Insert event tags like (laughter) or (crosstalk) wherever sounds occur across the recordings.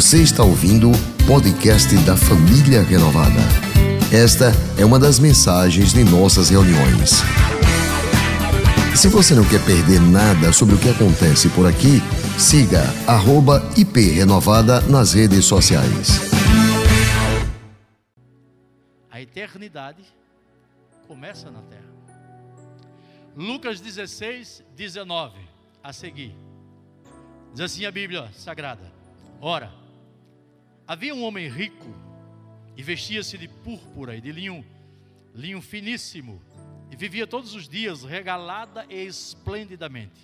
Você está ouvindo o podcast da Família Renovada. Esta é uma das mensagens de nossas reuniões. Se você não quer perder nada sobre o que acontece por aqui, siga @iprenovada nas redes sociais. A eternidade começa na terra. Lucas 16, 19, a seguir. Diz assim a Bíblia Sagrada: Ora, havia um homem rico e vestia-se de púrpura e de linho, linho finíssimo, e vivia todos os dias regalada e esplendidamente.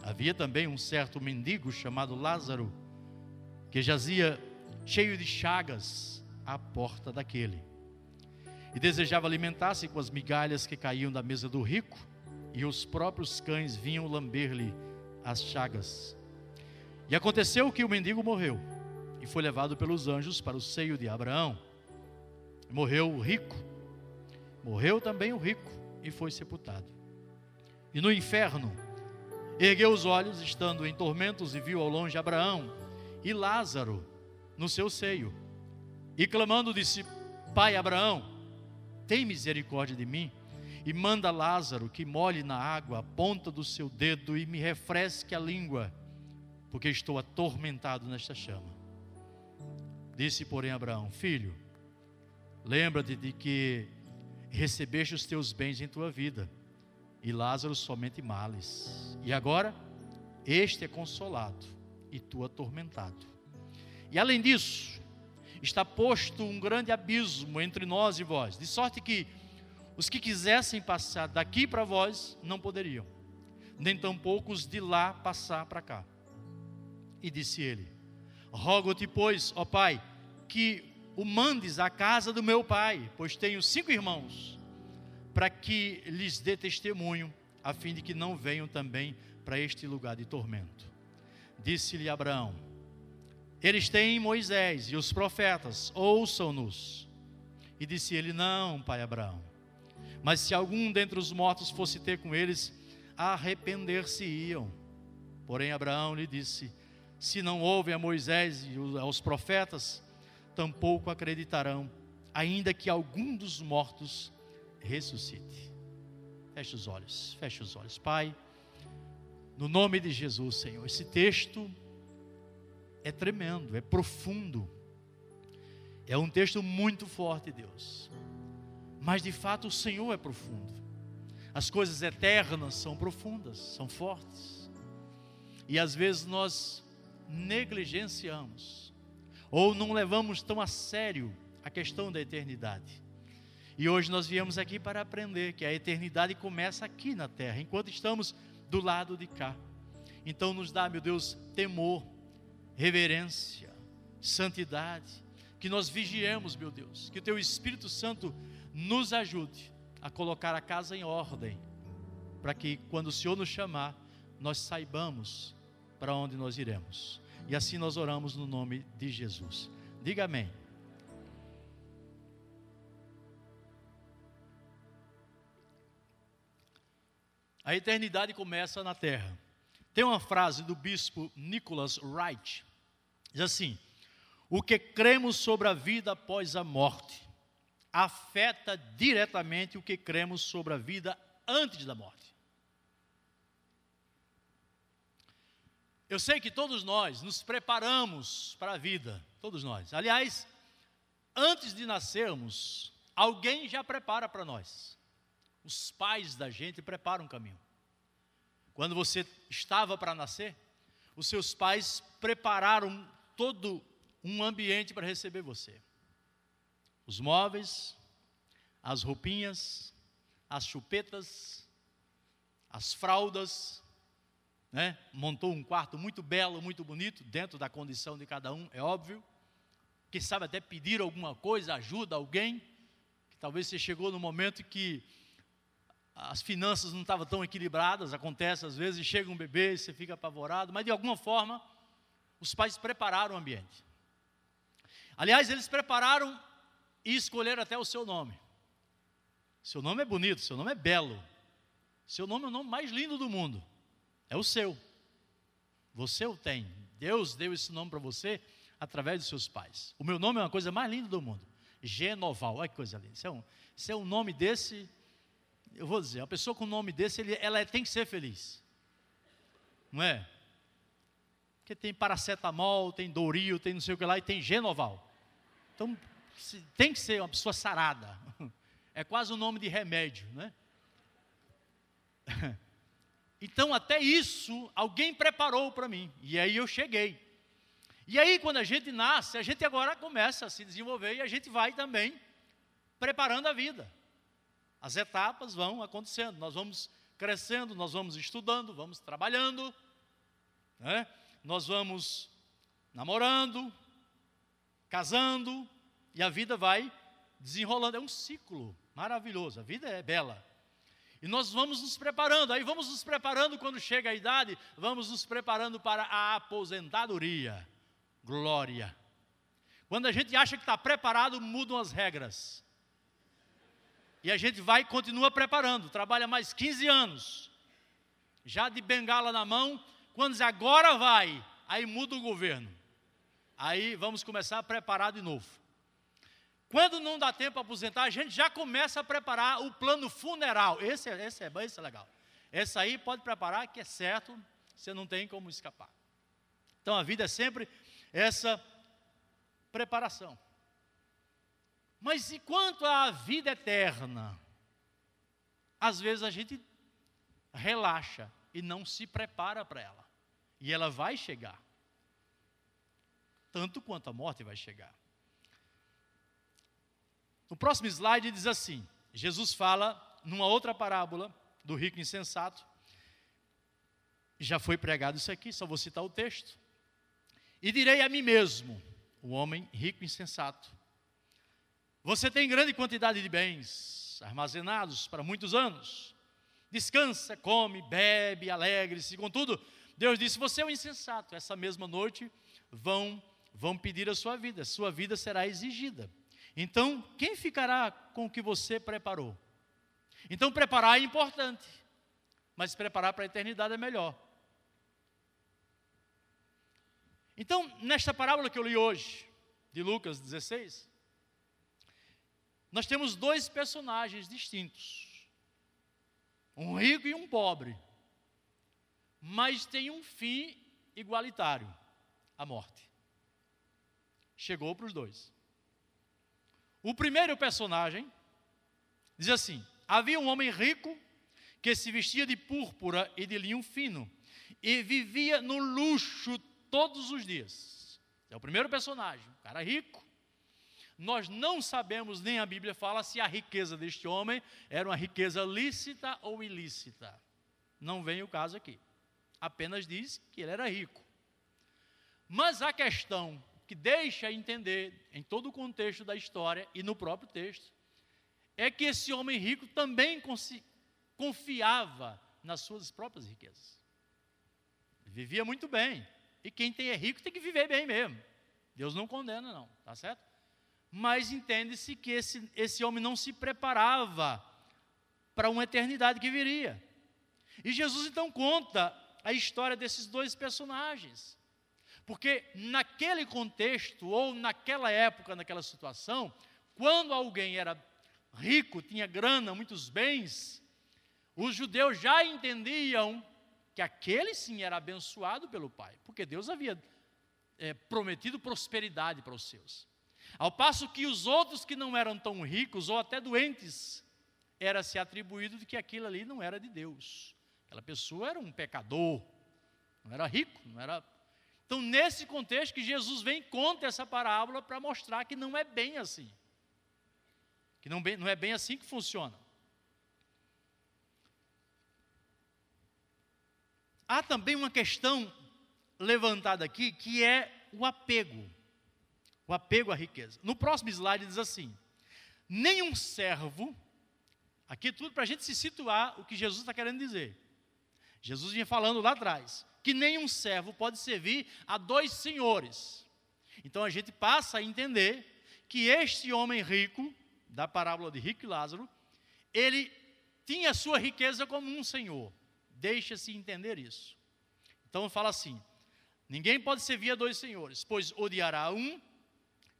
Havia também um certo mendigo chamado Lázaro, que jazia cheio de chagas à porta daquele, e desejava alimentar-se com as migalhas que caíam da mesa do rico, e os próprios cães vinham lamber-lhe as chagas. E aconteceu que o mendigo morreu e foi levado pelos anjos para o seio de Abraão. Morreu o rico, morreu também o rico e foi sepultado. E no inferno, ergueu os olhos, estando em tormentos, e viu ao longe Abraão e Lázaro no seu seio. E clamando, disse: Pai Abraão, tem misericórdia de mim e manda Lázaro que molhe na água a ponta do seu dedo e me refresque a língua, porque estou atormentado nesta chama. Disse, porém, Abraão: Filho, lembra-te de que recebeste os teus bens em tua vida, e Lázaro somente males. E agora, este é consolado, e tu atormentado. E além disso, está posto um grande abismo entre nós e vós, de sorte que os que quisessem passar daqui para vós não poderiam, nem tampouco os de lá passar para cá. E disse ele: Rogo-te, pois, ó Pai, que o mandes à casa do meu pai, pois tenho cinco irmãos, para que lhes dê testemunho, a fim de que não venham também para este lugar de tormento. Disse-lhe Abraão: Eles têm Moisés e os profetas, ouçam-nos. E disse ele: Não, pai Abraão. Mas se algum dentre os mortos fosse ter com eles, arrepender-se-iam. Porém, Abraão lhe disse: se não ouvem a Moisés e aos profetas, tampouco acreditarão, ainda que algum dos mortos ressuscite. Feche os olhos, feche os olhos. Pai, no nome de Jesus, Senhor, esse texto é tremendo, é profundo. É um texto muito forte, Deus. Mas de fato o Senhor é profundo. As coisas eternas são profundas, são fortes. E às vezes nós negligenciamos ou não levamos tão a sério a questão da eternidade. E hoje nós viemos aqui para aprender que a eternidade começa aqui na terra, enquanto estamos do lado de cá. Então nos dá, meu Deus, temor, reverência, santidade, que nós vigiemos, meu Deus, que o teu Espírito Santo nos ajude a colocar a casa em ordem, para que quando o Senhor nos chamar, nós saibamos para onde nós iremos. E assim nós oramos no nome de Jesus. Diga amém. A eternidade começa na terra. Tem uma frase do bispo Nicholas Wright, diz assim: O que cremos sobre a vida após a morte afeta diretamente o que cremos sobre a vida antes da morte. Eu sei que todos nós nos preparamos para a vida, todos nós. Aliás, antes de nascermos, alguém já prepara para nós. Os pais da gente preparam o caminho. Quando você estava para nascer, os seus pais prepararam todo um ambiente para receber você. Os móveis, as roupinhas, as chupetas, as fraldas, né? montou um quarto muito belo, muito bonito, dentro da condição de cada um, é óbvio. Quem sabe até pedir alguma coisa, ajuda alguém, que talvez você chegou no momento que as finanças não estavam tão equilibradas, acontece às vezes, chega um bebê e você fica apavorado, mas de alguma forma, os pais prepararam o ambiente. Aliás, eles prepararam e escolheram até o seu nome. Seu nome é bonito, seu nome é belo. Seu nome é o nome mais lindo do mundo. É o seu. Você o tem. Deus deu esse nome para você através dos seus pais. O meu nome é uma coisa mais linda do mundo. Genoval, olha que coisa linda. Isso é um, isso é um nome desse, eu vou dizer, uma pessoa com um nome desse, ele, ela tem que ser feliz. Não é? Porque tem paracetamol, tem Doril, tem não sei o que lá, e tem Genoval. Então, tem que ser uma pessoa sarada. (laughs) É quase um nome de remédio, né? (laughs) Então, até isso, alguém preparou para mim. E aí eu cheguei. E aí, quando a gente nasce, a gente agora começa a se desenvolver e a gente vai também preparando a vida. As etapas vão acontecendo, nós vamos crescendo, nós vamos estudando, vamos trabalhando, né? nós vamos namorando, casando, e a vida vai desenrolando. É um ciclo maravilhoso, a vida é bela. E nós vamos nos preparando, aí vamos nos preparando quando chega a idade, vamos nos preparando para a aposentadoria. Glória. Quando a gente acha que está preparado, mudam as regras. E a gente vai e continua preparando, trabalha mais 15 anos, já de bengala na mão, quando diz agora vai, aí muda o governo. Aí vamos começar a preparar de novo. Quando não dá tempo para aposentar, a gente já começa a preparar o plano funeral. Esse, é, esse, é, esse é legal. Esse aí pode preparar, que é certo, você não tem como escapar. Então a vida é sempre essa preparação. Mas e quanto à vida eterna? Às vezes a gente relaxa e não se prepara para ela. E ela vai chegar. Tanto quanto a morte vai chegar. No próximo slide diz assim: Jesus fala numa outra parábola do rico insensato. Já foi pregado isso aqui, só vou citar o texto. E direi a mim mesmo, o homem rico insensato: Você tem grande quantidade de bens armazenados para muitos anos. Descansa, come, bebe, alegre-se. Contudo, Deus disse: Você é um insensato. Essa mesma noite vão vão pedir a sua vida, sua vida será exigida. Então, quem ficará com o que você preparou? Então, preparar é importante, mas preparar para a eternidade é melhor. Então, nesta parábola que eu li hoje, de Lucas 16, nós temos dois personagens distintos: um rico e um pobre, mas tem um fim igualitário a morte. Chegou para os dois. O primeiro personagem diz assim: Havia um homem rico que se vestia de púrpura e de linho fino e vivia no luxo todos os dias. É o primeiro personagem, um cara rico. Nós não sabemos, nem a Bíblia fala, se a riqueza deste homem era uma riqueza lícita ou ilícita. Não vem o caso aqui. Apenas diz que ele era rico. Mas a questão que deixa entender, em todo o contexto da história e no próprio texto, é que esse homem rico também confiava nas suas próprias riquezas. Vivia muito bem. E quem tem é rico tem que viver bem mesmo. Deus não condena, não, tá certo? Mas entende-se que esse, esse homem não se preparava para uma eternidade que viria. E Jesus então conta a história desses dois personagens. Porque naquele contexto, ou naquela época, naquela situação, quando alguém era rico, tinha grana, muitos bens, os judeus já entendiam que aquele sim era abençoado pelo Pai, porque Deus havia é, prometido prosperidade para os seus. Ao passo que os outros que não eram tão ricos, ou até doentes, era se atribuído de que aquilo ali não era de Deus. Aquela pessoa era um pecador, não era rico, não era então, nesse contexto que Jesus vem conta essa parábola para mostrar que não é bem assim. Que não, não é bem assim que funciona. Há também uma questão levantada aqui que é o apego. O apego à riqueza. No próximo slide diz assim: nenhum servo, aqui é tudo para a gente se situar o que Jesus está querendo dizer. Jesus vinha falando lá atrás que nenhum servo pode servir a dois senhores. Então a gente passa a entender que este homem rico, da parábola de Rico e Lázaro, ele tinha sua riqueza como um senhor. Deixa-se entender isso. Então fala assim: Ninguém pode servir a dois senhores, pois odiará um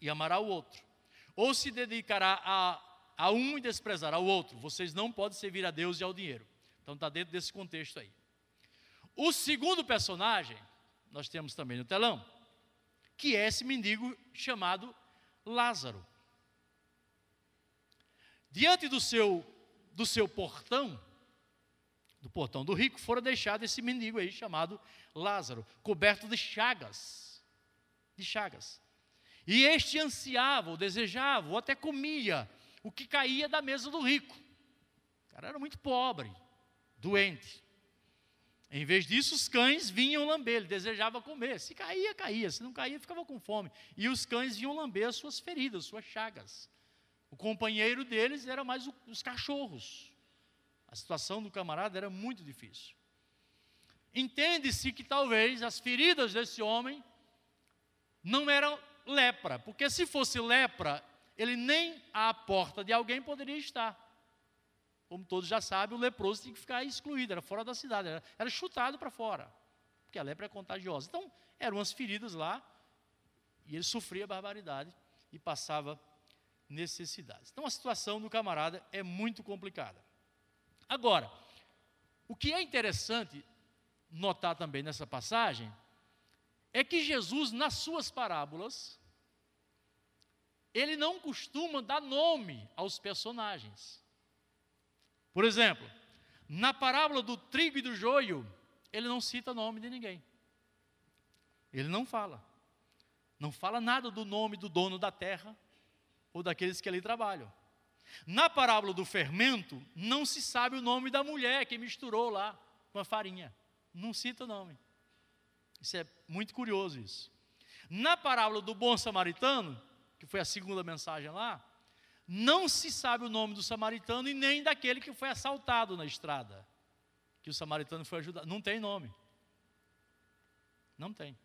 e amará o outro, ou se dedicará a, a um e desprezará o outro. Vocês não podem servir a Deus e ao dinheiro. Então está dentro desse contexto aí. O segundo personagem, nós temos também no telão, que é esse mendigo chamado Lázaro. Diante do seu, do seu portão, do portão do rico, fora deixado esse mendigo aí chamado Lázaro, coberto de chagas. De chagas. E este ansiava, ou desejava, ou até comia o que caía da mesa do rico. O cara era muito pobre, doente. Em vez disso, os cães vinham lamber, ele desejava comer. Se caía, caía, se não caía, ficava com fome. E os cães vinham lamber as suas feridas, suas chagas. O companheiro deles era mais o, os cachorros. A situação do camarada era muito difícil. Entende-se que talvez as feridas desse homem não eram lepra, porque se fosse lepra, ele nem à porta de alguém poderia estar. Como todos já sabem, o leproso tinha que ficar excluído, era fora da cidade, era, era chutado para fora, porque a lepra é contagiosa. Então, eram umas feridas lá, e ele sofria barbaridade e passava necessidades. Então, a situação do camarada é muito complicada. Agora, o que é interessante notar também nessa passagem é que Jesus, nas suas parábolas, ele não costuma dar nome aos personagens. Por exemplo, na parábola do trigo e do joio, ele não cita nome de ninguém. Ele não fala. Não fala nada do nome do dono da terra ou daqueles que ali trabalham. Na parábola do fermento, não se sabe o nome da mulher que misturou lá com a farinha. Não cita o nome. Isso é muito curioso isso. Na parábola do bom samaritano, que foi a segunda mensagem lá, não se sabe o nome do samaritano e nem daquele que foi assaltado na estrada. Que o samaritano foi ajudar. Não tem nome. Não tem.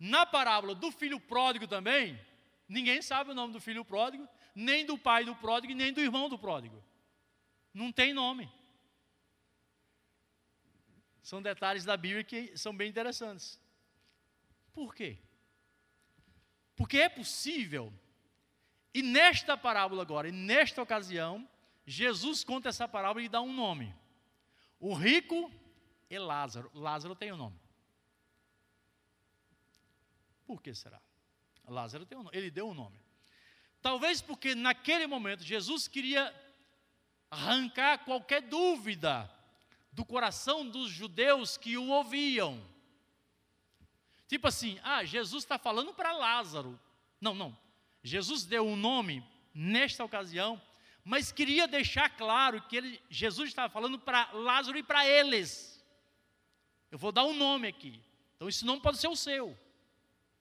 Na parábola do filho pródigo também, ninguém sabe o nome do filho pródigo, nem do pai do pródigo, nem do irmão do pródigo. Não tem nome. São detalhes da Bíblia que são bem interessantes. Por quê? Porque é possível e nesta parábola agora, e nesta ocasião, Jesus conta essa parábola e dá um nome. O rico e Lázaro. Lázaro tem um nome. Por que será? Lázaro tem um nome. Ele deu um nome. Talvez porque naquele momento Jesus queria arrancar qualquer dúvida do coração dos judeus que o ouviam. Tipo assim, ah, Jesus está falando para Lázaro. Não, não. Jesus deu um nome nesta ocasião, mas queria deixar claro que ele, Jesus estava falando para Lázaro e para eles. Eu vou dar um nome aqui. Então esse nome pode ser o seu.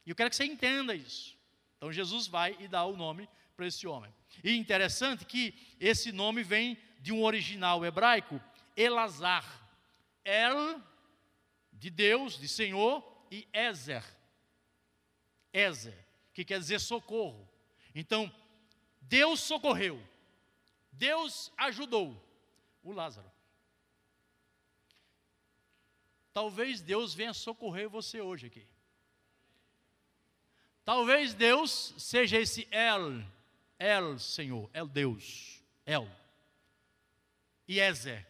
E eu quero que você entenda isso. Então Jesus vai e dá o nome para esse homem. E interessante que esse nome vem de um original hebraico, Elazar. El, de Deus, de Senhor, e Ezer. Ezer, que quer dizer socorro. Então, Deus socorreu, Deus ajudou o Lázaro. Talvez Deus venha socorrer você hoje aqui. Talvez Deus seja esse El, El Senhor, El Deus, El. E Ezer,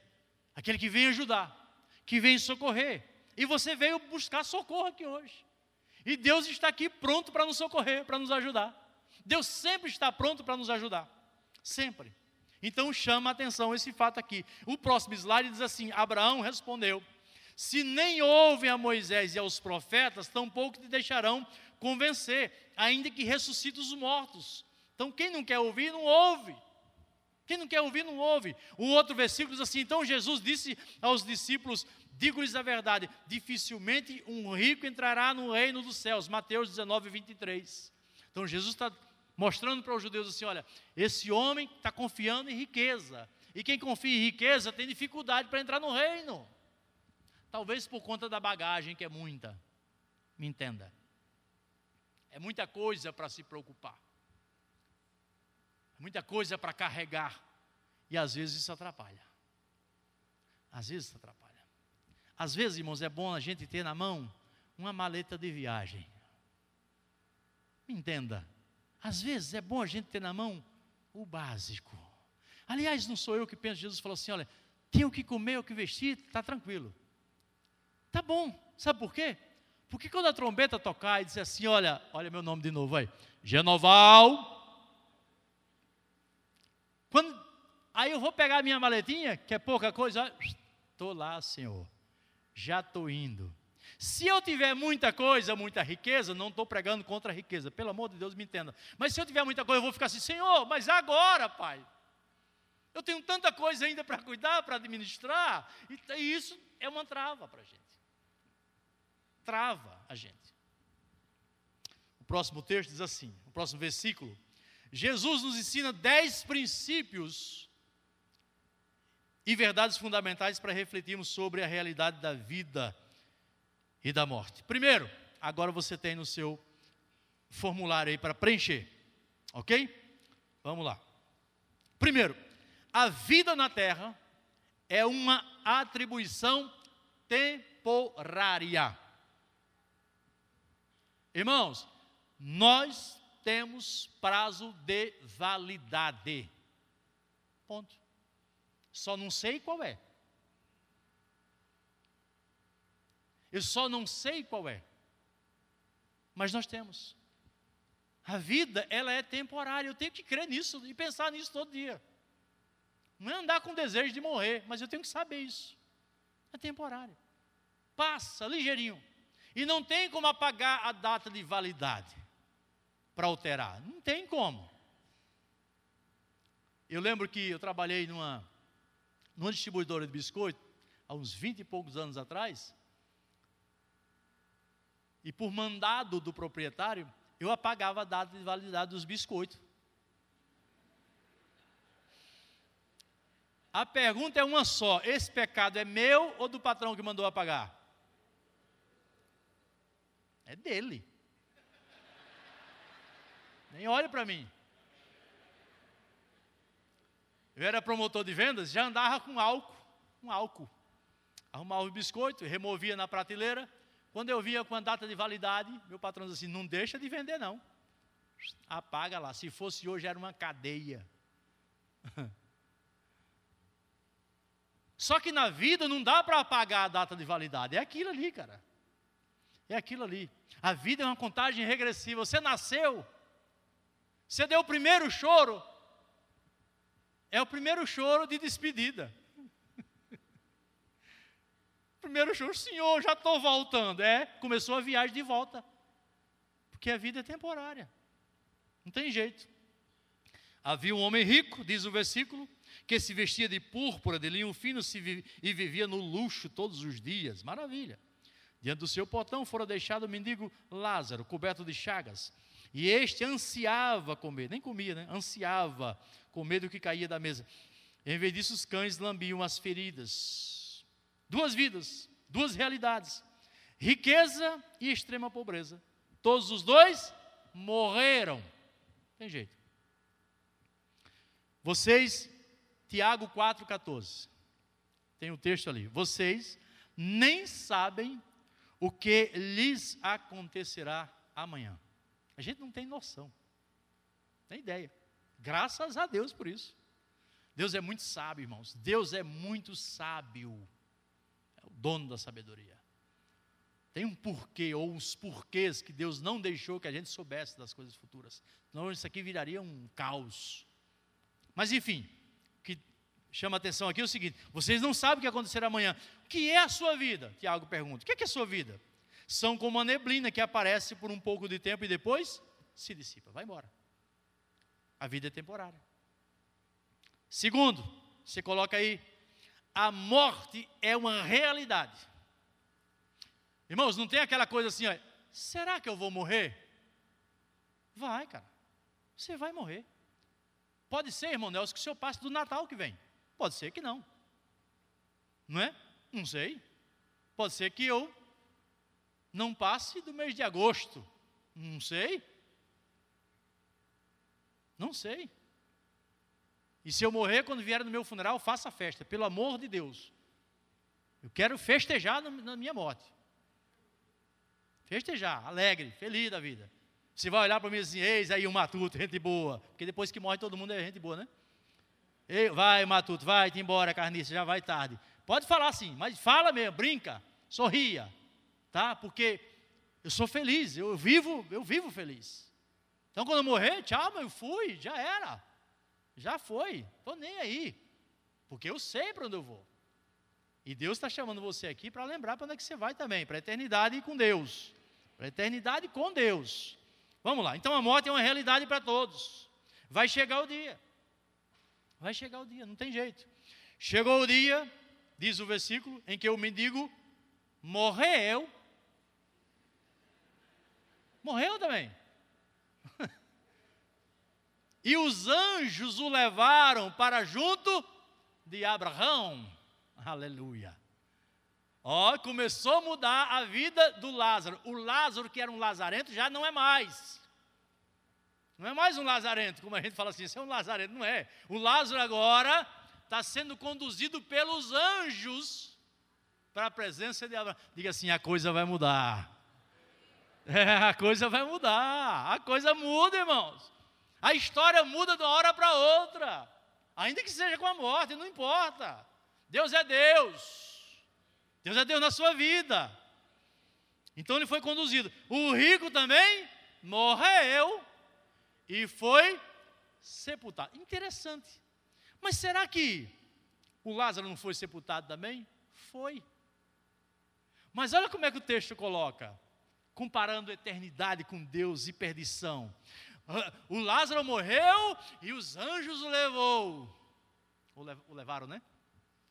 aquele que vem ajudar, que vem socorrer. E você veio buscar socorro aqui hoje. E Deus está aqui pronto para nos socorrer, para nos ajudar. Deus sempre está pronto para nos ajudar. Sempre. Então chama a atenção esse fato aqui. O próximo slide diz assim: Abraão respondeu: Se nem ouvem a Moisés e aos profetas, tampouco te deixarão convencer, ainda que ressuscite os mortos. Então quem não quer ouvir, não ouve. Quem não quer ouvir, não ouve. O outro versículo diz assim: Então Jesus disse aos discípulos: Digo-lhes a verdade, dificilmente um rico entrará no reino dos céus. Mateus 19, 23. Então Jesus está mostrando para os judeus assim: olha, esse homem está confiando em riqueza. E quem confia em riqueza tem dificuldade para entrar no reino. Talvez por conta da bagagem, que é muita. Me entenda. É muita coisa para se preocupar. É muita coisa para carregar. E às vezes isso atrapalha. Às vezes isso atrapalha. Às vezes, irmãos, é bom a gente ter na mão uma maleta de viagem. Entenda, às vezes é bom a gente ter na mão o básico. Aliás, não sou eu que penso, Jesus falou assim: olha, tem o que comer, o que vestir, está tranquilo. Tá bom, sabe por quê? Porque quando a trombeta tocar e dizer assim: olha, olha meu nome de novo aí, Genoval. Quando, aí eu vou pegar minha maletinha, que é pouca coisa, estou lá, Senhor, já estou indo. Se eu tiver muita coisa, muita riqueza, não estou pregando contra a riqueza, pelo amor de Deus, me entenda. Mas se eu tiver muita coisa, eu vou ficar assim, Senhor, mas agora, Pai. Eu tenho tanta coisa ainda para cuidar, para administrar, e isso é uma trava para a gente. Trava a gente. O próximo texto diz assim, o próximo versículo. Jesus nos ensina dez princípios e verdades fundamentais para refletirmos sobre a realidade da vida e da morte. Primeiro, agora você tem no seu formulário aí para preencher, ok? Vamos lá. Primeiro, a vida na terra é uma atribuição temporária. Irmãos, nós temos prazo de validade. Ponto. Só não sei qual é. Eu só não sei qual é. Mas nós temos. A vida, ela é temporária. Eu tenho que crer nisso e pensar nisso todo dia. Não é andar com desejo de morrer, mas eu tenho que saber isso. É temporário. Passa ligeirinho. E não tem como apagar a data de validade para alterar. Não tem como. Eu lembro que eu trabalhei numa, numa distribuidora de biscoito, há uns 20 e poucos anos atrás, e por mandado do proprietário, eu apagava a data de validade dos biscoitos. A pergunta é uma só: esse pecado é meu ou do patrão que mandou apagar? É dele. Nem olhe para mim. Eu era promotor de vendas, já andava com álcool, com álcool. Arrumava o biscoito, removia na prateleira, quando eu via com a data de validade, meu patrão disse assim: não deixa de vender, não. Apaga lá. Se fosse hoje, era uma cadeia. (laughs) Só que na vida não dá para apagar a data de validade. É aquilo ali, cara. É aquilo ali. A vida é uma contagem regressiva. Você nasceu, você deu o primeiro choro. É o primeiro choro de despedida primeiro choro, Senhor, já estou voltando. É, começou a viagem de volta. Porque a vida é temporária. Não tem jeito. Havia um homem rico, diz o versículo, que se vestia de púrpura, de linho fino se e vivia no luxo todos os dias. Maravilha. Diante do seu portão fora deixado o mendigo Lázaro, coberto de chagas. E este ansiava comer, nem comia, né? Ansiava comer do que caía da mesa. Em vez disso, os cães lambiam as feridas Duas vidas, duas realidades: riqueza e extrema pobreza. Todos os dois morreram. Tem jeito. Vocês, Tiago 4,14. Tem o um texto ali. Vocês nem sabem o que lhes acontecerá amanhã. A gente não tem noção. Tem ideia. Graças a Deus por isso. Deus é muito sábio, irmãos. Deus é muito sábio dono da sabedoria. Tem um porquê, ou uns porquês que Deus não deixou que a gente soubesse das coisas futuras. Senão isso aqui viraria um caos. Mas enfim, o que chama atenção aqui é o seguinte: vocês não sabem o que acontecerá amanhã. O que é a sua vida? Tiago pergunta: o que é, que é a sua vida? São como uma neblina que aparece por um pouco de tempo e depois se dissipa, vai embora. A vida é temporária. Segundo, você coloca aí a morte é uma realidade. Irmãos, não tem aquela coisa assim, ó, será que eu vou morrer? Vai, cara. Você vai morrer. Pode ser, irmão Nelson, que o senhor passe do Natal que vem. Pode ser que não. Não é? Não sei. Pode ser que eu não passe do mês de agosto. Não sei. Não sei. E se eu morrer, quando vier no meu funeral, faça festa, pelo amor de Deus. Eu quero festejar na minha morte. Festejar, alegre, feliz da vida. Você vai olhar para mim assim, eis aí o Matuto, gente boa. Porque depois que morre todo mundo é gente boa, né? Ei, vai, Matuto, vai, te embora, carniça, já vai tarde. Pode falar assim, mas fala mesmo, brinca, sorria, tá? Porque eu sou feliz, eu vivo, eu vivo feliz. Então quando eu morrer, tchau, mas eu fui, já era. Já foi, estou nem aí. Porque eu sei para onde eu vou. E Deus está chamando você aqui para lembrar para onde é que você vai também, para a eternidade com Deus. Para a eternidade com Deus. Vamos lá, então a morte é uma realidade para todos. Vai chegar o dia. Vai chegar o dia, não tem jeito. Chegou o dia, diz o versículo, em que o mendigo morreu. Morreu também. E os anjos o levaram para junto de Abraão. Aleluia. Ó, começou a mudar a vida do Lázaro. O Lázaro, que era um lazarento, já não é mais. Não é mais um lazarento, como a gente fala assim, isso é um lazarento, não é. O Lázaro agora está sendo conduzido pelos anjos para a presença de Abraão. Diga assim: a coisa vai mudar. (laughs) É, a coisa vai mudar. A coisa muda, irmãos. A história muda de uma hora para outra. Ainda que seja com a morte, não importa. Deus é Deus. Deus é Deus na sua vida. Então ele foi conduzido. O rico também morreu e foi sepultado. Interessante. Mas será que o Lázaro não foi sepultado também? Foi. Mas olha como é que o texto coloca, comparando eternidade com Deus e perdição. O Lázaro morreu e os anjos o levou. O levaram, né?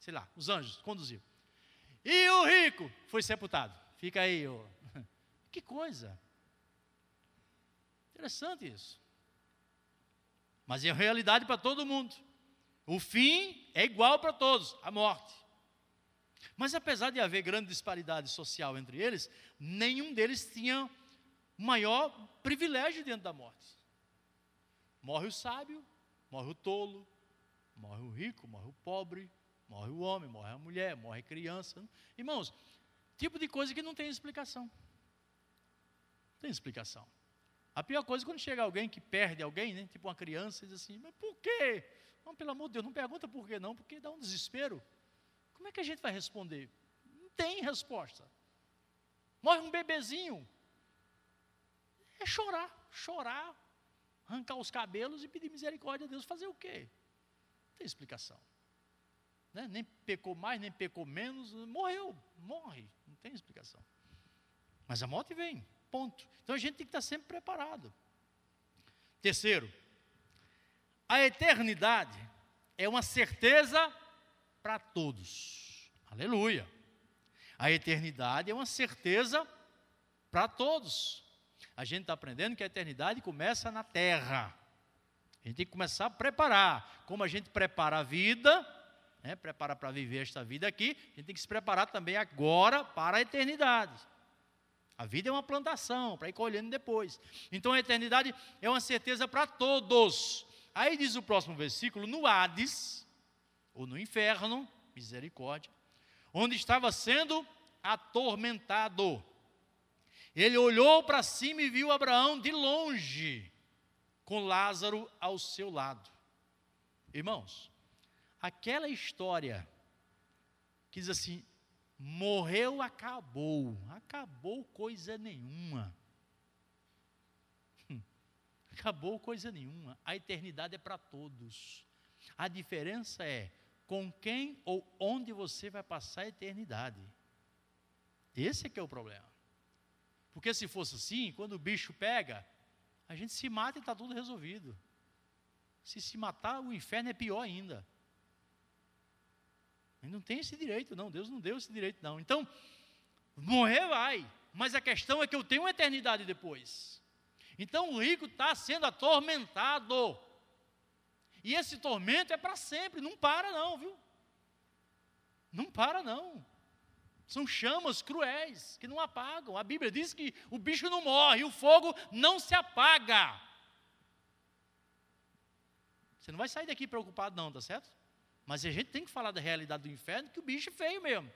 sei lá, os anjos, conduziu. E o rico foi sepultado. Fica aí, ó. (laughs) que coisa. Interessante isso. Mas é realidade para todo mundo. O fim é igual para todos, a morte. Mas apesar de haver grande disparidade social entre eles, nenhum deles tinha maior privilégio diante da morte. Morre o sábio, morre o tolo, morre o rico, morre o pobre, Morre o homem, morre a mulher, morre a criança. Irmãos, tipo de coisa que não tem explicação. Não tem explicação. A pior coisa é quando chega alguém que perde alguém, né? tipo uma criança, e diz assim, mas por quê? Não, pelo amor de Deus, não pergunta por quê não, porque dá um desespero. Como é que a gente vai responder? Não tem resposta. Morre um bebezinho. É chorar, chorar, arrancar os cabelos e pedir misericórdia a Deus. Fazer o quê? Não tem explicação né? nem pecou mais, nem pecou menos, morreu, morre, não tem explicação. Mas a morte vem, ponto. Então a gente tem que estar sempre preparado. Terceiro, a eternidade é uma certeza para todos. Aleluia. A eternidade é uma certeza para todos. A gente está aprendendo que a eternidade começa na terra. A gente tem que começar a preparar. Como a gente prepara a vida, né, prepara para viver esta vida aqui, a gente tem que se preparar também agora para a eternidade. A vida é uma plantação, para ir colhendo depois. Então a eternidade é uma certeza para todos. Aí diz o próximo versículo: no Hades, ou no inferno, misericórdia, onde estava sendo atormentado. Ele olhou para cima e viu Abraão de longe, com Lázaro ao seu lado. Irmãos, aquela história que diz assim: morreu, acabou, acabou coisa nenhuma. Acabou coisa nenhuma. A eternidade é para todos. A diferença é com quem ou onde você vai passar a eternidade. Esse é que é o problema. Porque se fosse assim, quando o bicho pega, a gente se mata e está tudo resolvido. Se se matar, o inferno é pior ainda. Ele não tem esse direito, não. Deus não deu esse direito, não. Então, morrer vai, mas a questão é que eu tenho uma eternidade depois. Então, o rico está sendo atormentado. E esse tormento é para sempre, não para, não, viu? Não para, não. São chamas cruéis que não apagam. A Bíblia diz que o bicho não morre, o fogo não se apaga. Você não vai sair daqui preocupado, não, tá certo? Mas a gente tem que falar da realidade do inferno, que o bicho é feio mesmo.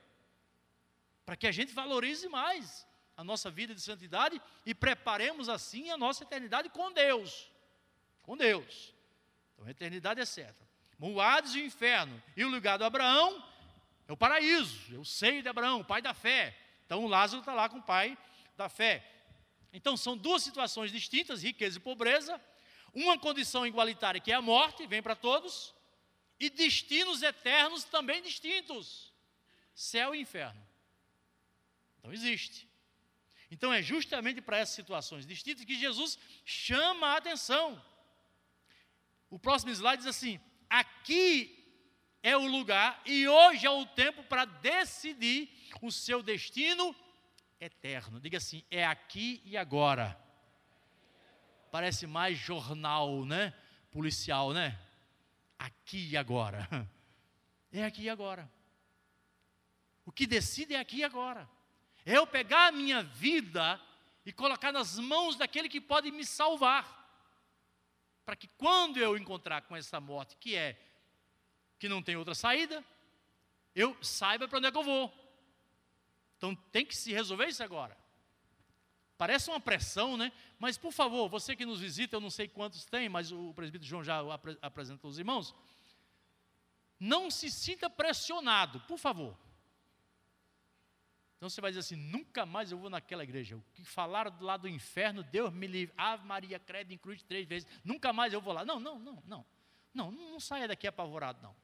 Para que a gente valorize mais a nossa vida de santidade e preparemos assim a nossa eternidade com Deus. Com Deus. Então a eternidade é certa. O Hades e o inferno. E o lugar do Abraão é o paraíso, é o seio de Abraão, o pai da fé. Então Lázaro está lá com o pai da fé. Então são duas situações distintas, riqueza e pobreza. Uma condição igualitária que é a morte, vem para todos, e destinos eternos também distintos céu e inferno. Então existe. Então é justamente para essas situações distintas que Jesus chama a atenção. O próximo slide diz assim: aqui é o lugar e hoje é o tempo para decidir o seu destino eterno. Diga assim: é aqui e agora. Parece mais jornal, né? Policial, né? Aqui e agora. (laughs) É aqui e agora. O que decide é aqui e agora. É eu pegar a minha vida e colocar nas mãos daquele que pode me salvar. Para que quando eu encontrar com essa morte, que é que não tem outra saída, eu saiba para onde é que eu vou. Então tem que se resolver isso agora. Parece uma pressão, né? Mas por favor, você que nos visita, eu não sei quantos tem, mas o presbítero João já apresentou os irmãos. Não se sinta pressionado, por favor. Então você vai dizer assim: nunca mais eu vou naquela igreja. O que falaram lá do inferno, Deus me livre. Ave Maria, credo em cruz três vezes. Nunca mais eu vou lá. Não, não, não, não. Não, não saia daqui apavorado, não.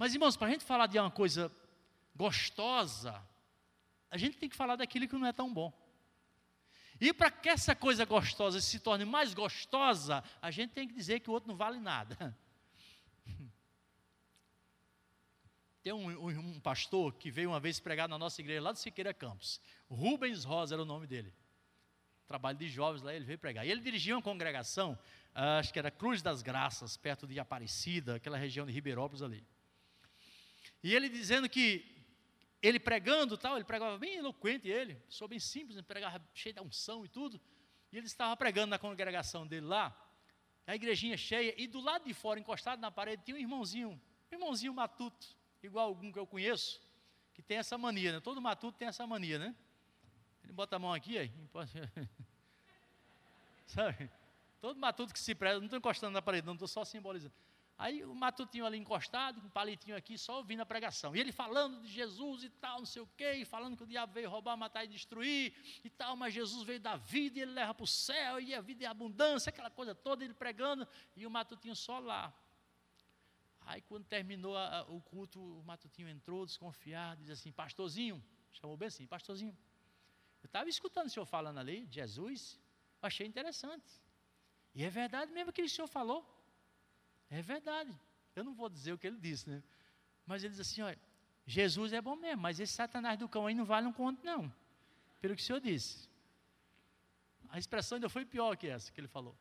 Mas irmãos, para a gente falar de uma coisa gostosa, a gente tem que falar daquilo que não é tão bom. E para que essa coisa gostosa se torne mais gostosa, a gente tem que dizer que o outro não vale nada. (laughs) Tem um, um, pastor que veio uma vez pregar na nossa igreja lá do Siqueira Campos. Rubens Rosa era o nome dele. Trabalho de jovens lá, ele veio pregar. E ele dirigia uma congregação, ah, acho que era Cruz das Graças, perto de Aparecida, aquela região de Ribeirópolis ali. E ele dizendo que ele pregando tal, ele pregava bem eloquente ele, sou bem simples, ele pregava cheio de unção e tudo. E ele estava pregando na congregação dele lá, a igrejinha cheia, e do lado de fora, encostado na parede, tinha um irmãozinho, um irmãozinho matuto igual algum que eu conheço, que tem essa mania, né? Todo matuto tem essa mania, né? Ele bota a mão aqui, aí, (laughs) sabe? Todo matuto que se preza, não estou encostando na parede, não estou só simbolizando. Aí o matutinho ali encostado, com um palitinho aqui, só ouvindo a pregação. E ele falando de Jesus e tal, não sei o quê, e falando que o diabo veio roubar, matar e destruir e tal, mas Jesus veio da vida e ele leva para o céu, e a vida é abundância, aquela coisa toda, ele pregando, e o matutinho só lá, Aí quando terminou a, o culto, o Matutinho entrou desconfiado, diz assim, pastorzinho, chamou bem assim, pastorzinho, eu estava escutando o senhor falando ali, Jesus, achei interessante. E é verdade mesmo que o senhor falou. É verdade. Eu não vou dizer o que ele disse, né? Mas ele diz assim, olha, Jesus é bom mesmo, mas esse satanás do cão aí não vale um conto, não. Pelo que o senhor disse. A expressão ainda foi pior que essa que ele falou.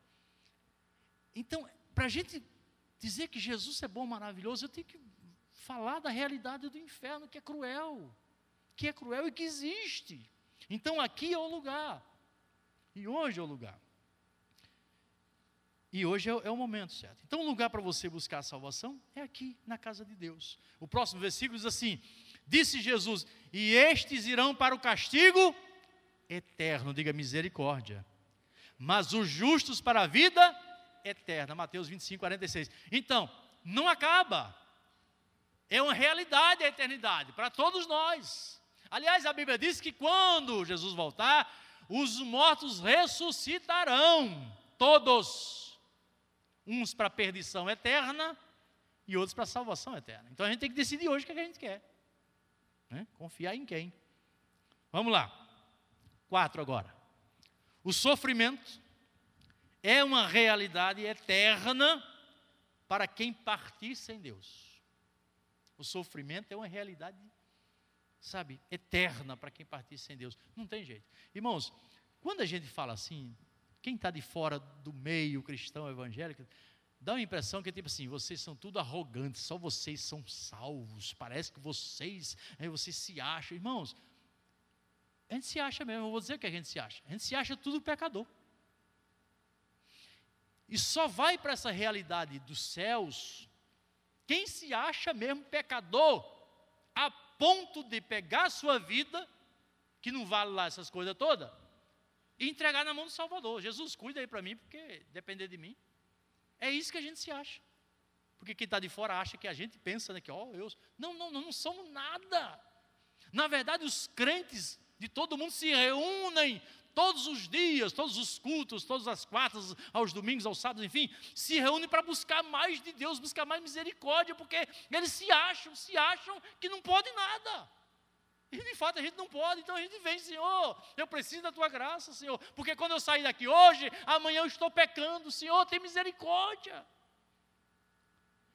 Então, para a gente dizer que Jesus é bom, maravilhoso, eu tenho que falar da realidade do inferno, que é cruel, que é cruel e que existe. Então aqui é o lugar, e hoje é o lugar. E hoje é, é o momento certo. Então, o lugar para você buscar a salvação é aqui, na casa de Deus. O próximo versículo diz assim: Disse Jesus: E estes irão para o castigo eterno, diga misericórdia, mas os justos para a vida eterna. Mateus 25, 46. Então, não acaba. É uma realidade a eternidade para todos nós. Aliás, a Bíblia diz que quando Jesus voltar, os mortos ressuscitarão, todos. Uns para a perdição eterna e outros para a salvação eterna. Então a gente tem que decidir hoje o que, é que a gente quer. Né? Confiar em quem? Vamos lá. Quatro agora. O sofrimento é uma realidade eterna para quem partir sem Deus. O sofrimento é uma realidade, sabe, eterna para quem partir sem Deus. Não tem jeito. Irmãos, quando a gente fala assim, quem está de fora do meio cristão evangélico, dá uma impressão que é tipo assim, vocês são tudo arrogantes, só vocês são salvos, parece que vocês, aí vocês se acham. Irmãos, a gente se acha mesmo, eu vou dizer o que a gente se acha. A gente se acha tudo pecador. E só vai para essa realidade dos céus quem se acha mesmo pecador, a ponto de pegar a sua vida que não vale lá essas coisas todas, e entregar na mão do Salvador. Jesus, cuida aí para mim, porque depender de mim. É isso que a gente se acha. Porque quem está de fora acha que a gente pensa né, que, ó, oh, eu. Não, não, não, não somos nada. Na verdade, os crentes de todo mundo se reúnem todos os dias, todos os cultos, todas as quartas, aos domingos, aos sábados, enfim, se reúnem para buscar mais de Deus, buscar mais misericórdia, porque eles se acham, se acham que não podem nada. E de fato a gente não pode, então a gente vem, Senhor, eu preciso da tua graça, Senhor, porque quando eu sair daqui hoje, amanhã eu estou pecando, Senhor, tem misericórdia.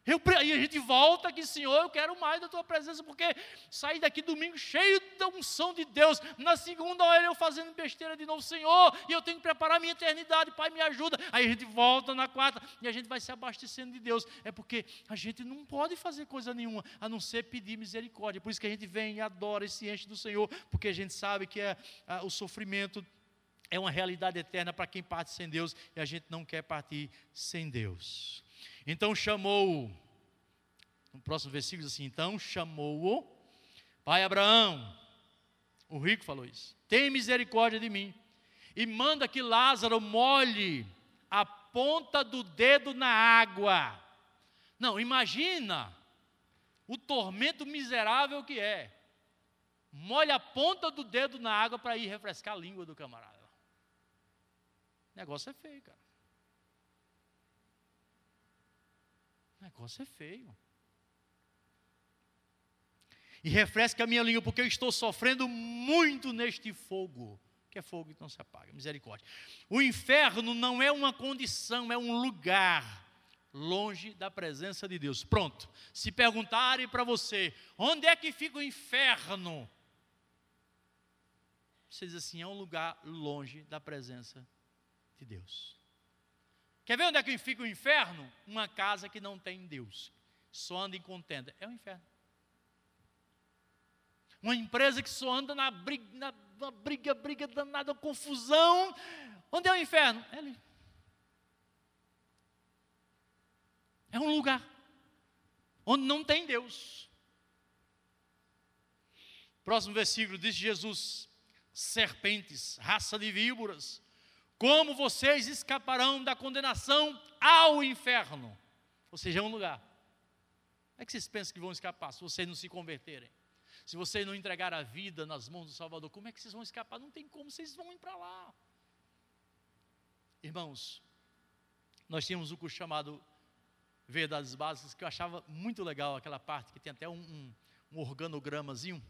Eu, aí a gente volta aqui, Senhor, eu quero mais da tua presença, porque sair daqui domingo cheio da unção de Deus, na segunda hora eu fazendo besteira de novo, Senhor, e eu tenho que preparar minha eternidade, Pai, me ajuda. Aí a gente volta na quarta e a gente vai se abastecendo de Deus. É porque a gente não pode fazer coisa nenhuma a não ser pedir misericórdia. Por isso que a gente vem e adora e se enche do Senhor, porque a gente sabe que é, a, o sofrimento é uma realidade eterna para quem parte sem Deus e a gente não quer partir sem Deus. Então chamou, no próximo versículo assim, então chamou-o, pai Abraão, o rico falou isso, tem misericórdia de mim, e manda que Lázaro molhe a ponta do dedo na água. Não, imagina o tormento miserável que é. Molhe a ponta do dedo na água para ir refrescar a língua do camarada. O negócio é feio, cara. Negócio é feio. E refresca a minha língua, porque eu estou sofrendo muito neste fogo. Que é fogo que não se apaga, misericórdia. O inferno não é uma condição, é um lugar longe da presença de Deus. Pronto. Se perguntarem para você, onde é que fica o inferno? Você diz assim: é um lugar longe da presença de Deus. Quer ver onde é que fica o inferno? Uma casa que não tem Deus, só anda em contenda. É o inferno. Uma empresa que só anda na briga, na, na briga, briga danada, confusão. Onde é o inferno? É ali. É um lugar onde não tem Deus. Próximo versículo diz Jesus: serpentes, raça de víboras, como vocês escaparão da condenação ao inferno? Ou seja, é um lugar. Como é que vocês pensam que vão escapar se vocês não se converterem? Se vocês não entregarem a vida nas mãos do Salvador, como é que vocês vão escapar? Não tem como, vocês vão ir para lá. Irmãos, nós tínhamos um curso chamado Verdades Básicas, que eu achava muito legal aquela parte, que tem até um, um, um organogramazinho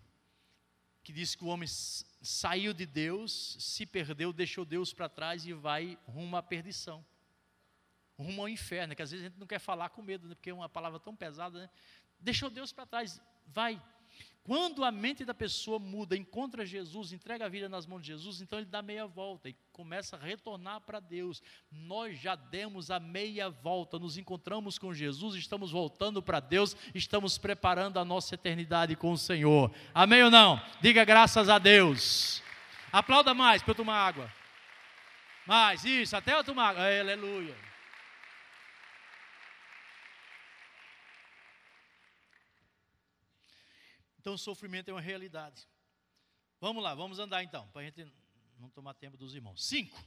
que diz que o homem saiu de Deus, se perdeu, deixou Deus para trás e vai rumo à perdição, rumo ao inferno, que às vezes a gente não quer falar com medo, né, porque é uma palavra tão pesada, né? deixou Deus para trás, vai quando a mente da pessoa muda, encontra Jesus, entrega a vida nas mãos de Jesus, então ele dá meia volta e começa a retornar para Deus. Nós já demos a meia volta, nos encontramos com Jesus, estamos voltando para Deus, estamos preparando a nossa eternidade com o Senhor. Amém ou não? Diga graças a Deus. Aplauda mais para eu tomar água. Mais, isso, até eu tomar água. Aleluia. Então o sofrimento é uma realidade. Vamos lá, vamos andar então, para a gente não tomar tempo dos irmãos. Cinco,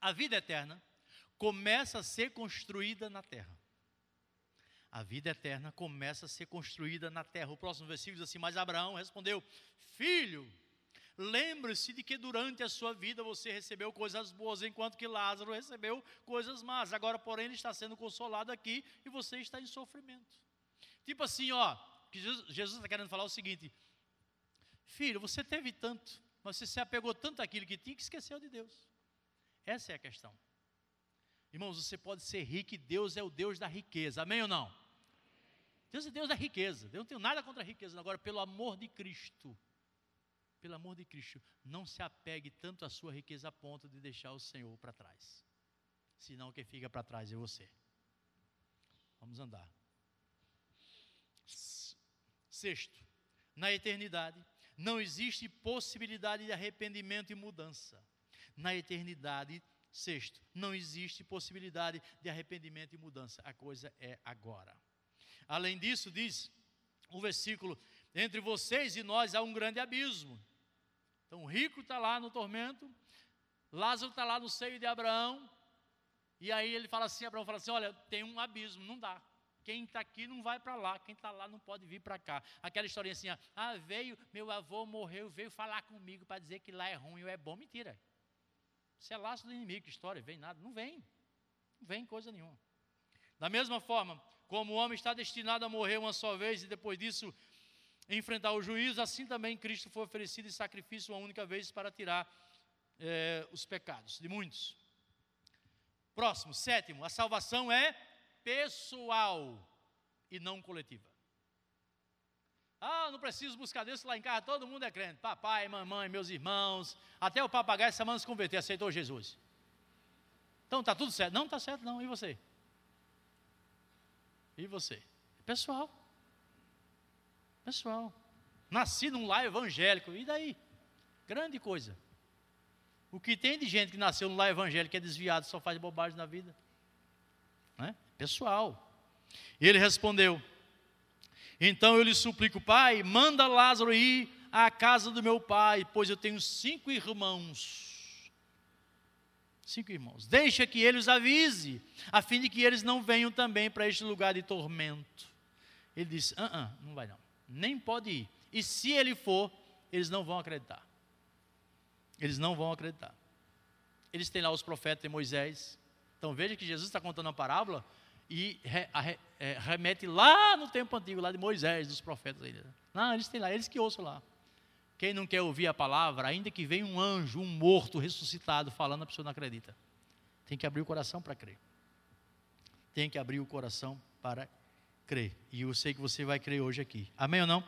a vida eterna começa a ser construída na terra. A vida eterna começa a ser construída na terra. O próximo versículo diz assim: Mas Abraão respondeu: Filho, lembre-se de que durante a sua vida você recebeu coisas boas, enquanto que Lázaro recebeu coisas más. Agora, porém, ele está sendo consolado aqui e você está em sofrimento. Tipo assim, ó, que Jesus está querendo falar o seguinte: Filho, você teve tanto, mas você se apegou tanto àquilo que tinha que esqueceu de Deus. Essa é a questão. Irmãos, você pode ser rico e Deus é o Deus da riqueza, amém ou não? Deus é Deus da riqueza. Eu não tenho nada contra a riqueza. Agora, pelo amor de Cristo, pelo amor de Cristo, não se apegue tanto à sua riqueza a ponto de deixar o Senhor para trás. Senão quem fica para trás é você. Vamos andar. Sexto, na eternidade não existe possibilidade de arrependimento e mudança. Na eternidade, sexto, não existe possibilidade de arrependimento e mudança. A coisa é agora. Além disso, diz o versículo: entre vocês e nós há um grande abismo. Então o rico está lá no tormento, Lázaro está lá no seio de Abraão, e aí ele fala assim: Abraão fala assim: Olha, tem um abismo, não dá. Quem está aqui não vai para lá, quem está lá não pode vir para cá. Aquela historinha assim: Ah, veio, meu avô morreu, veio falar comigo para dizer que lá é ruim ou é bom. Mentira. Isso é laço do inimigo, história, vem nada. Não vem. Não vem coisa nenhuma. Da mesma forma, como o homem está destinado a morrer uma só vez e depois disso enfrentar o juízo, assim também Cristo foi oferecido em sacrifício uma única vez para tirar é, os pecados de muitos. Próximo, sétimo, a salvação é pessoal e não coletiva. Ah, não preciso buscar Deus lá em casa, todo mundo é crente. Papai, mamãe, meus irmãos, até o papagaio essa semana se converteu, aceitou Jesus. Então está tudo certo. Não está certo, não. E você? E você? Pessoal. Pessoal. Nasci num lar evangélico. E daí? Grande coisa. O que tem de gente que nasceu num lar evangélico que é desviado, só faz bobagem na vida? Né? Pessoal. E ele respondeu: Então eu lhe suplico, pai, manda Lázaro ir à casa do meu pai, pois eu tenho cinco irmãos. Cinco irmãos. Deixa que ele os avise, a fim de que eles não venham também para este lugar de tormento. Ele disse: ah, ah, não vai não, nem pode ir. E se ele for, eles não vão acreditar. Eles não vão acreditar. Eles têm lá os profetas e Moisés. Então veja que Jesus está contando uma parábola e re, a, é, remete lá no tempo antigo, lá de Moisés, dos profetas. Aí. Não, eles têm lá, eles que ouçam lá. Quem não quer ouvir a palavra, ainda que venha um anjo, um morto, ressuscitado, falando, a pessoa não acredita. Tem que abrir o coração para crer. Tem que abrir o coração para crer. E eu sei que você vai crer hoje aqui. Amém ou não?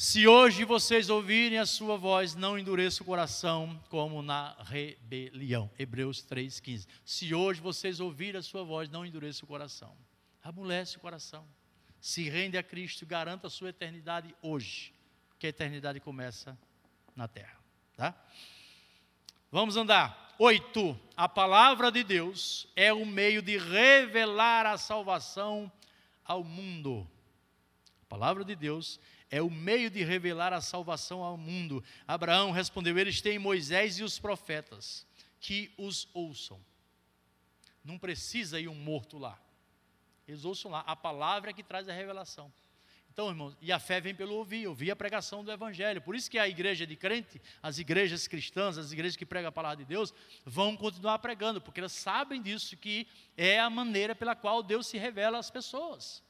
Se hoje vocês ouvirem a sua voz, não endureça o coração como na rebelião. Hebreus 3,15. Se hoje vocês ouvirem a sua voz, não endureça o coração. Amolece o coração. Se rende a Cristo, garanta a sua eternidade hoje que a eternidade começa na terra. Tá? Vamos andar. Oito. A palavra de Deus é o meio de revelar a salvação ao mundo. A palavra de Deus é o meio de revelar a salvação ao mundo. Abraão respondeu: Eles têm Moisés e os profetas, que os ouçam. Não precisa ir um morto lá. Eles ouçam lá. A palavra é que traz a revelação. Então, irmãos, e a fé vem pelo ouvir, ouvir a pregação do Evangelho. Por isso que a igreja de crente, as igrejas cristãs, as igrejas que pregam a palavra de Deus, vão continuar pregando, porque elas sabem disso, que é a maneira pela qual Deus se revela às pessoas.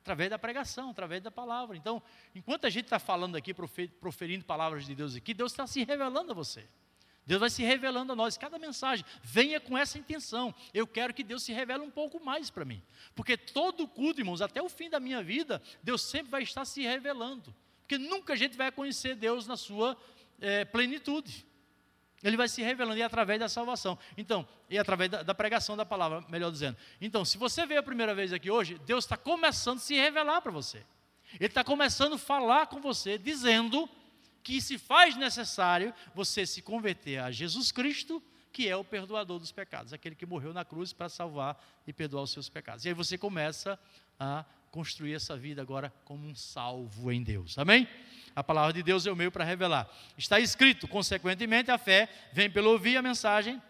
Através da pregação, através da palavra. Então, enquanto a gente está falando aqui, proferindo palavras de Deus aqui, Deus está se revelando a você. Deus vai se revelando a nós. Cada mensagem venha com essa intenção. Eu quero que Deus se revele um pouco mais para mim. Porque todo culto, irmãos, até o fim da minha vida, Deus sempre vai estar se revelando. Porque nunca a gente vai conhecer Deus na sua é, plenitude. Ele vai se revelando e através da salvação. Então, e através da, da, pregação da palavra, melhor dizendo. Então, se você veio a primeira vez aqui hoje, Deus está começando a se revelar para você. Ele está começando a falar com você, dizendo que se faz necessário você se converter a Jesus Cristo, que é o perdoador dos pecados, aquele que morreu na cruz para salvar e perdoar os seus pecados. E aí você começa a construir essa vida agora como um salvo em Deus. Amém? A palavra de Deus é o meio para revelar. Está escrito, consequentemente, a fé vem pelo ouvir a mensagem,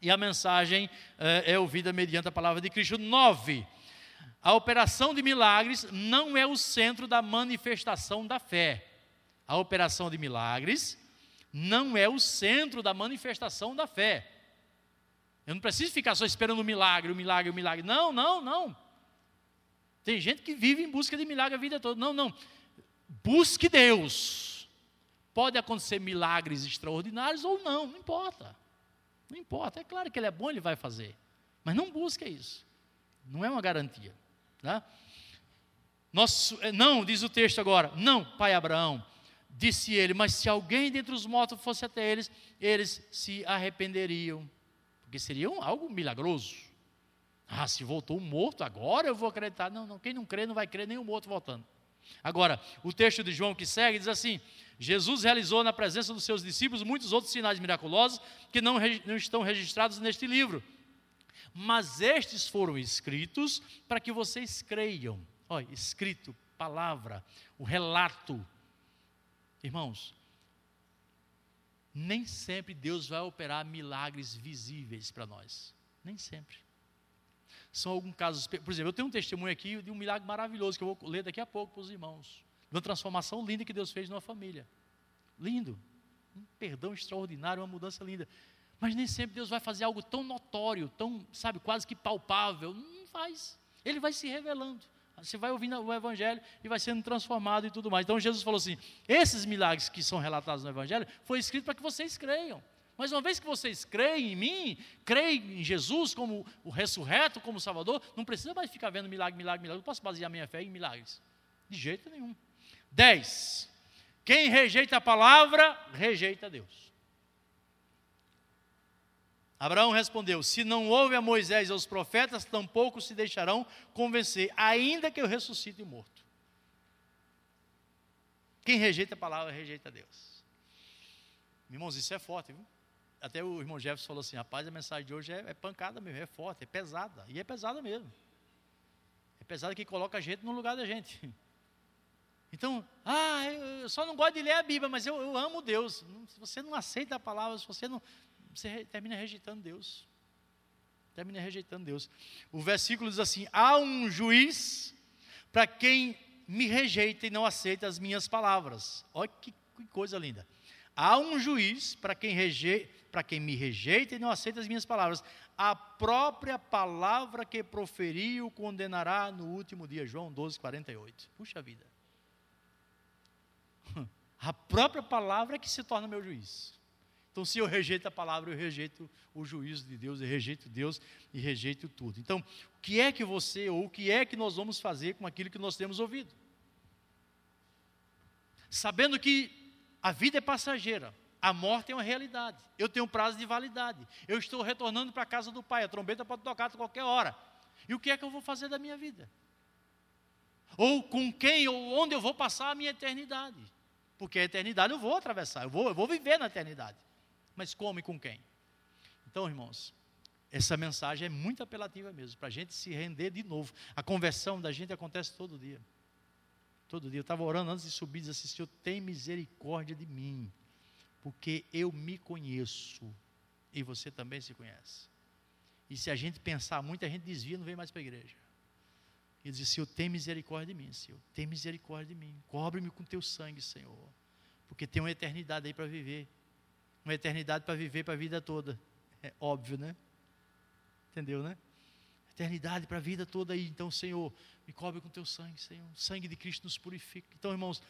e a mensagem é, é ouvida mediante a palavra de Cristo. 9. A operação de milagres não é o centro da manifestação da fé a operação de milagres não é o centro da manifestação da fé. Eu não preciso ficar só esperando o milagre, o milagre, o milagre. Não, não, não. Tem gente que vive em busca de milagre a vida toda. Não, não. Busque Deus. Pode acontecer milagres extraordinários ou não, não importa. Não importa. É claro que Ele é bom, Ele vai fazer. Mas não busque isso. Não é uma garantia. Tá? Nosso, eh, não, diz o texto agora. Não, pai Abraão, Disse ele: Mas se alguém dentre os mortos fosse até eles, eles se arrependeriam. Porque seria algo milagroso. Ah, se voltou um morto, agora eu vou acreditar. Não, não, quem não crê não vai crer nem o morto voltando. Agora, o texto de João que segue diz assim: Jesus realizou na presença dos seus discípulos muitos outros sinais miraculosos que não, não estão registrados neste livro. Mas estes foram escritos para que vocês creiam. Olha, escrito, palavra, o relato Irmãos, nem sempre Deus vai operar milagres visíveis para nós. Nem sempre. São alguns casos, por exemplo, eu tenho um testemunho aqui de um milagre maravilhoso que eu vou ler daqui a pouco para os irmãos. De uma transformação linda que Deus fez numa família. Lindo. Um perdão extraordinário, uma mudança linda. Mas nem sempre Deus vai fazer algo tão notório, tão, sabe, quase que palpável. Não faz. Ele vai se revelando. Você vai ouvindo o Evangelho e vai sendo transformado e tudo mais. Então Jesus falou assim: esses milagres que são relatados no Evangelho foi escrito para que vocês creiam. Mas uma vez que vocês creem em mim, creem em Jesus como o ressurreto, como o Salvador, não precisa mais ficar vendo milagre, milagre, milagre. Eu posso basear minha fé em milagres. De jeito nenhum. 10. Quem rejeita a palavra, rejeita Deus. Abraão respondeu: Se não houve a Moisés e aos profetas, tampouco se deixarão convencer, ainda que eu ressuscite morto. Quem rejeita a palavra, rejeita Deus. Irmãos, isso é forte, viu? Até o irmão Jefferson falou assim: rapaz, a mensagem de hoje é, é pancada mesmo, é forte, é pesada. E é pesada mesmo. É pesada que coloca a gente no lugar da gente. (laughs) Então, ah, eu só não gosto de ler a Bíblia, mas eu, eu amo Deus. Se você não aceita a palavra, se você não, você termina rejeitando Deus. Termina rejeitando Deus. O versículo diz assim: há um juiz para quem me rejeita e não aceita as minhas palavras. Olha que, que coisa linda. Há um juiz para quem, reje, para quem me rejeita e não aceita as minhas palavras. A própria palavra que proferiu condenará no último dia. João 12, 48. Puxa vida. (laughs) A própria palavra é que se torna meu juiz. Então, se eu rejeito a palavra, eu rejeito o juízo de Deus, eu rejeito Deus e rejeito tudo. Então, o que é que você, ou o que é que nós vamos fazer com aquilo que nós temos ouvido? Sabendo que a vida é passageira, a morte é uma realidade, eu tenho um prazo de validade, eu estou retornando para a casa do Pai, a trombeta pode tocar a qualquer hora. E o que é que eu vou fazer da minha vida? Ou com quem ou onde eu vou passar a minha eternidade? Porque a eternidade eu vou atravessar, eu vou, eu vou viver na eternidade. Mas como e com quem? Então, irmãos, essa mensagem é muito apelativa mesmo, para a gente se render de novo. A conversão da gente acontece todo dia. Todo dia. Eu estava orando antes de subir, e disse assim, Senhor, tem misericórdia de mim, porque eu me conheço e você também se conhece. E se a gente pensar muito, a gente desvia, não vem mais para a igreja. E diz, Senhor, tem misericórdia de mim, Senhor, tem misericórdia de mim, cobre-me com teu sangue, Senhor, porque tem uma eternidade aí para viver uma eternidade para viver para a vida toda. É óbvio, né? Entendeu, né? Eternidade para a vida toda aí. Então, Senhor, me cobre com teu sangue, Senhor. O sangue de Cristo nos purifica. Então, irmãos,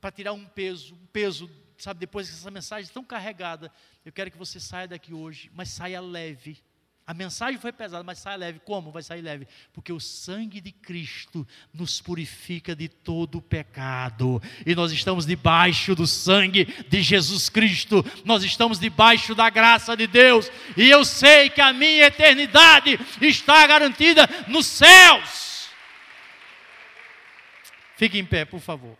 para tirar um peso, um peso, sabe, depois dessa mensagem tão carregada, eu quero que você saia daqui hoje, mas saia leve a mensagem foi pesada, mas sai leve. Como vai sair leve? Porque o sangue de Cristo nos purifica de todo pecado. E nós estamos debaixo do sangue de Jesus Cristo. Nós estamos debaixo da graça de Deus. E eu sei que a minha eternidade está garantida nos céus. Fique em pé, por favor.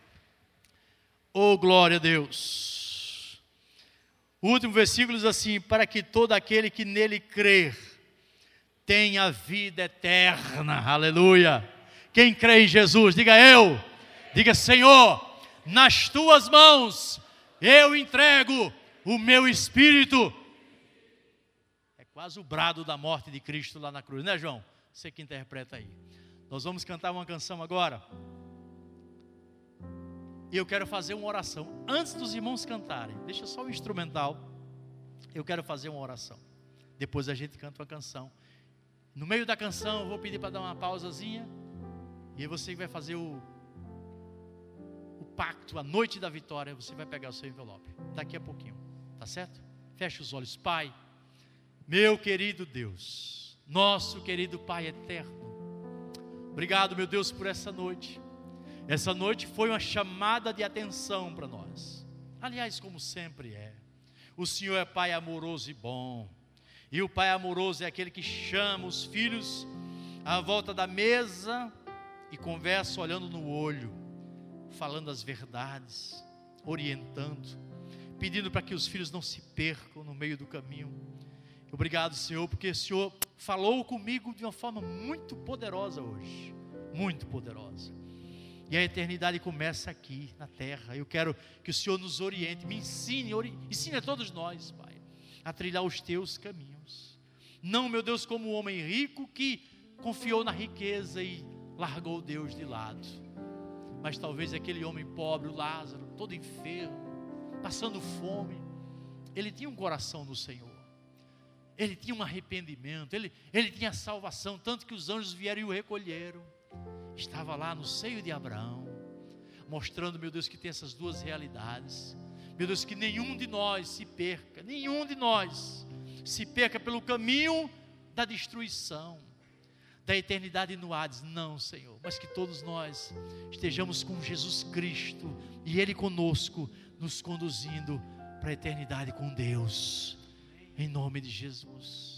Oh, glória a Deus. O último versículo diz assim: Para que todo aquele que nele crer tem a vida eterna. Aleluia. Quem crê em Jesus, diga eu. Diga, Senhor, nas tuas mãos eu entrego o meu espírito. É quase o brado da morte de Cristo lá na cruz, né, João? Você que interpreta aí. Nós vamos cantar uma canção agora. E eu quero fazer uma oração. Antes dos irmãos cantarem, deixa só o instrumental. Eu quero fazer uma oração. Depois a gente canta uma canção. No meio da canção, eu vou pedir para dar uma pausazinha. E você vai fazer o, o pacto, a noite da vitória. Você vai pegar o seu envelope. Daqui a pouquinho. Tá certo? Feche os olhos. Pai, meu querido Deus, nosso querido Pai eterno. Obrigado, meu Deus, por essa noite. Essa noite foi uma chamada de atenção para nós. Aliás, como sempre é. O Senhor é Pai amoroso e bom. E o pai amoroso é aquele que chama os filhos à volta da mesa e conversa olhando no olho, falando as verdades, orientando, pedindo para que os filhos não se percam no meio do caminho. Obrigado, Senhor, porque o Senhor falou comigo de uma forma muito poderosa hoje, muito poderosa. E a eternidade começa aqui na terra. Eu quero que o Senhor nos oriente, me ensine, ori ensine a todos nós, Pai, a trilhar os teus caminhos. Não, meu Deus, como o homem rico que confiou na riqueza e largou Deus de lado. Mas talvez aquele homem pobre, o Lázaro, todo enfermo, passando fome, ele tinha um coração no Senhor. Ele tinha um arrependimento, ele, ele tinha salvação, tanto que os anjos vieram e o recolheram estava lá no seio de Abraão, mostrando, meu Deus, que tem essas duas realidades. Meu Deus, que nenhum de nós se perca, nenhum de nós se perca pelo caminho da destruição, da eternidade no Hades. Não, Senhor, mas que todos nós estejamos com Jesus Cristo e Ele conosco, nos conduzindo para a eternidade com Deus. Em nome de Jesus.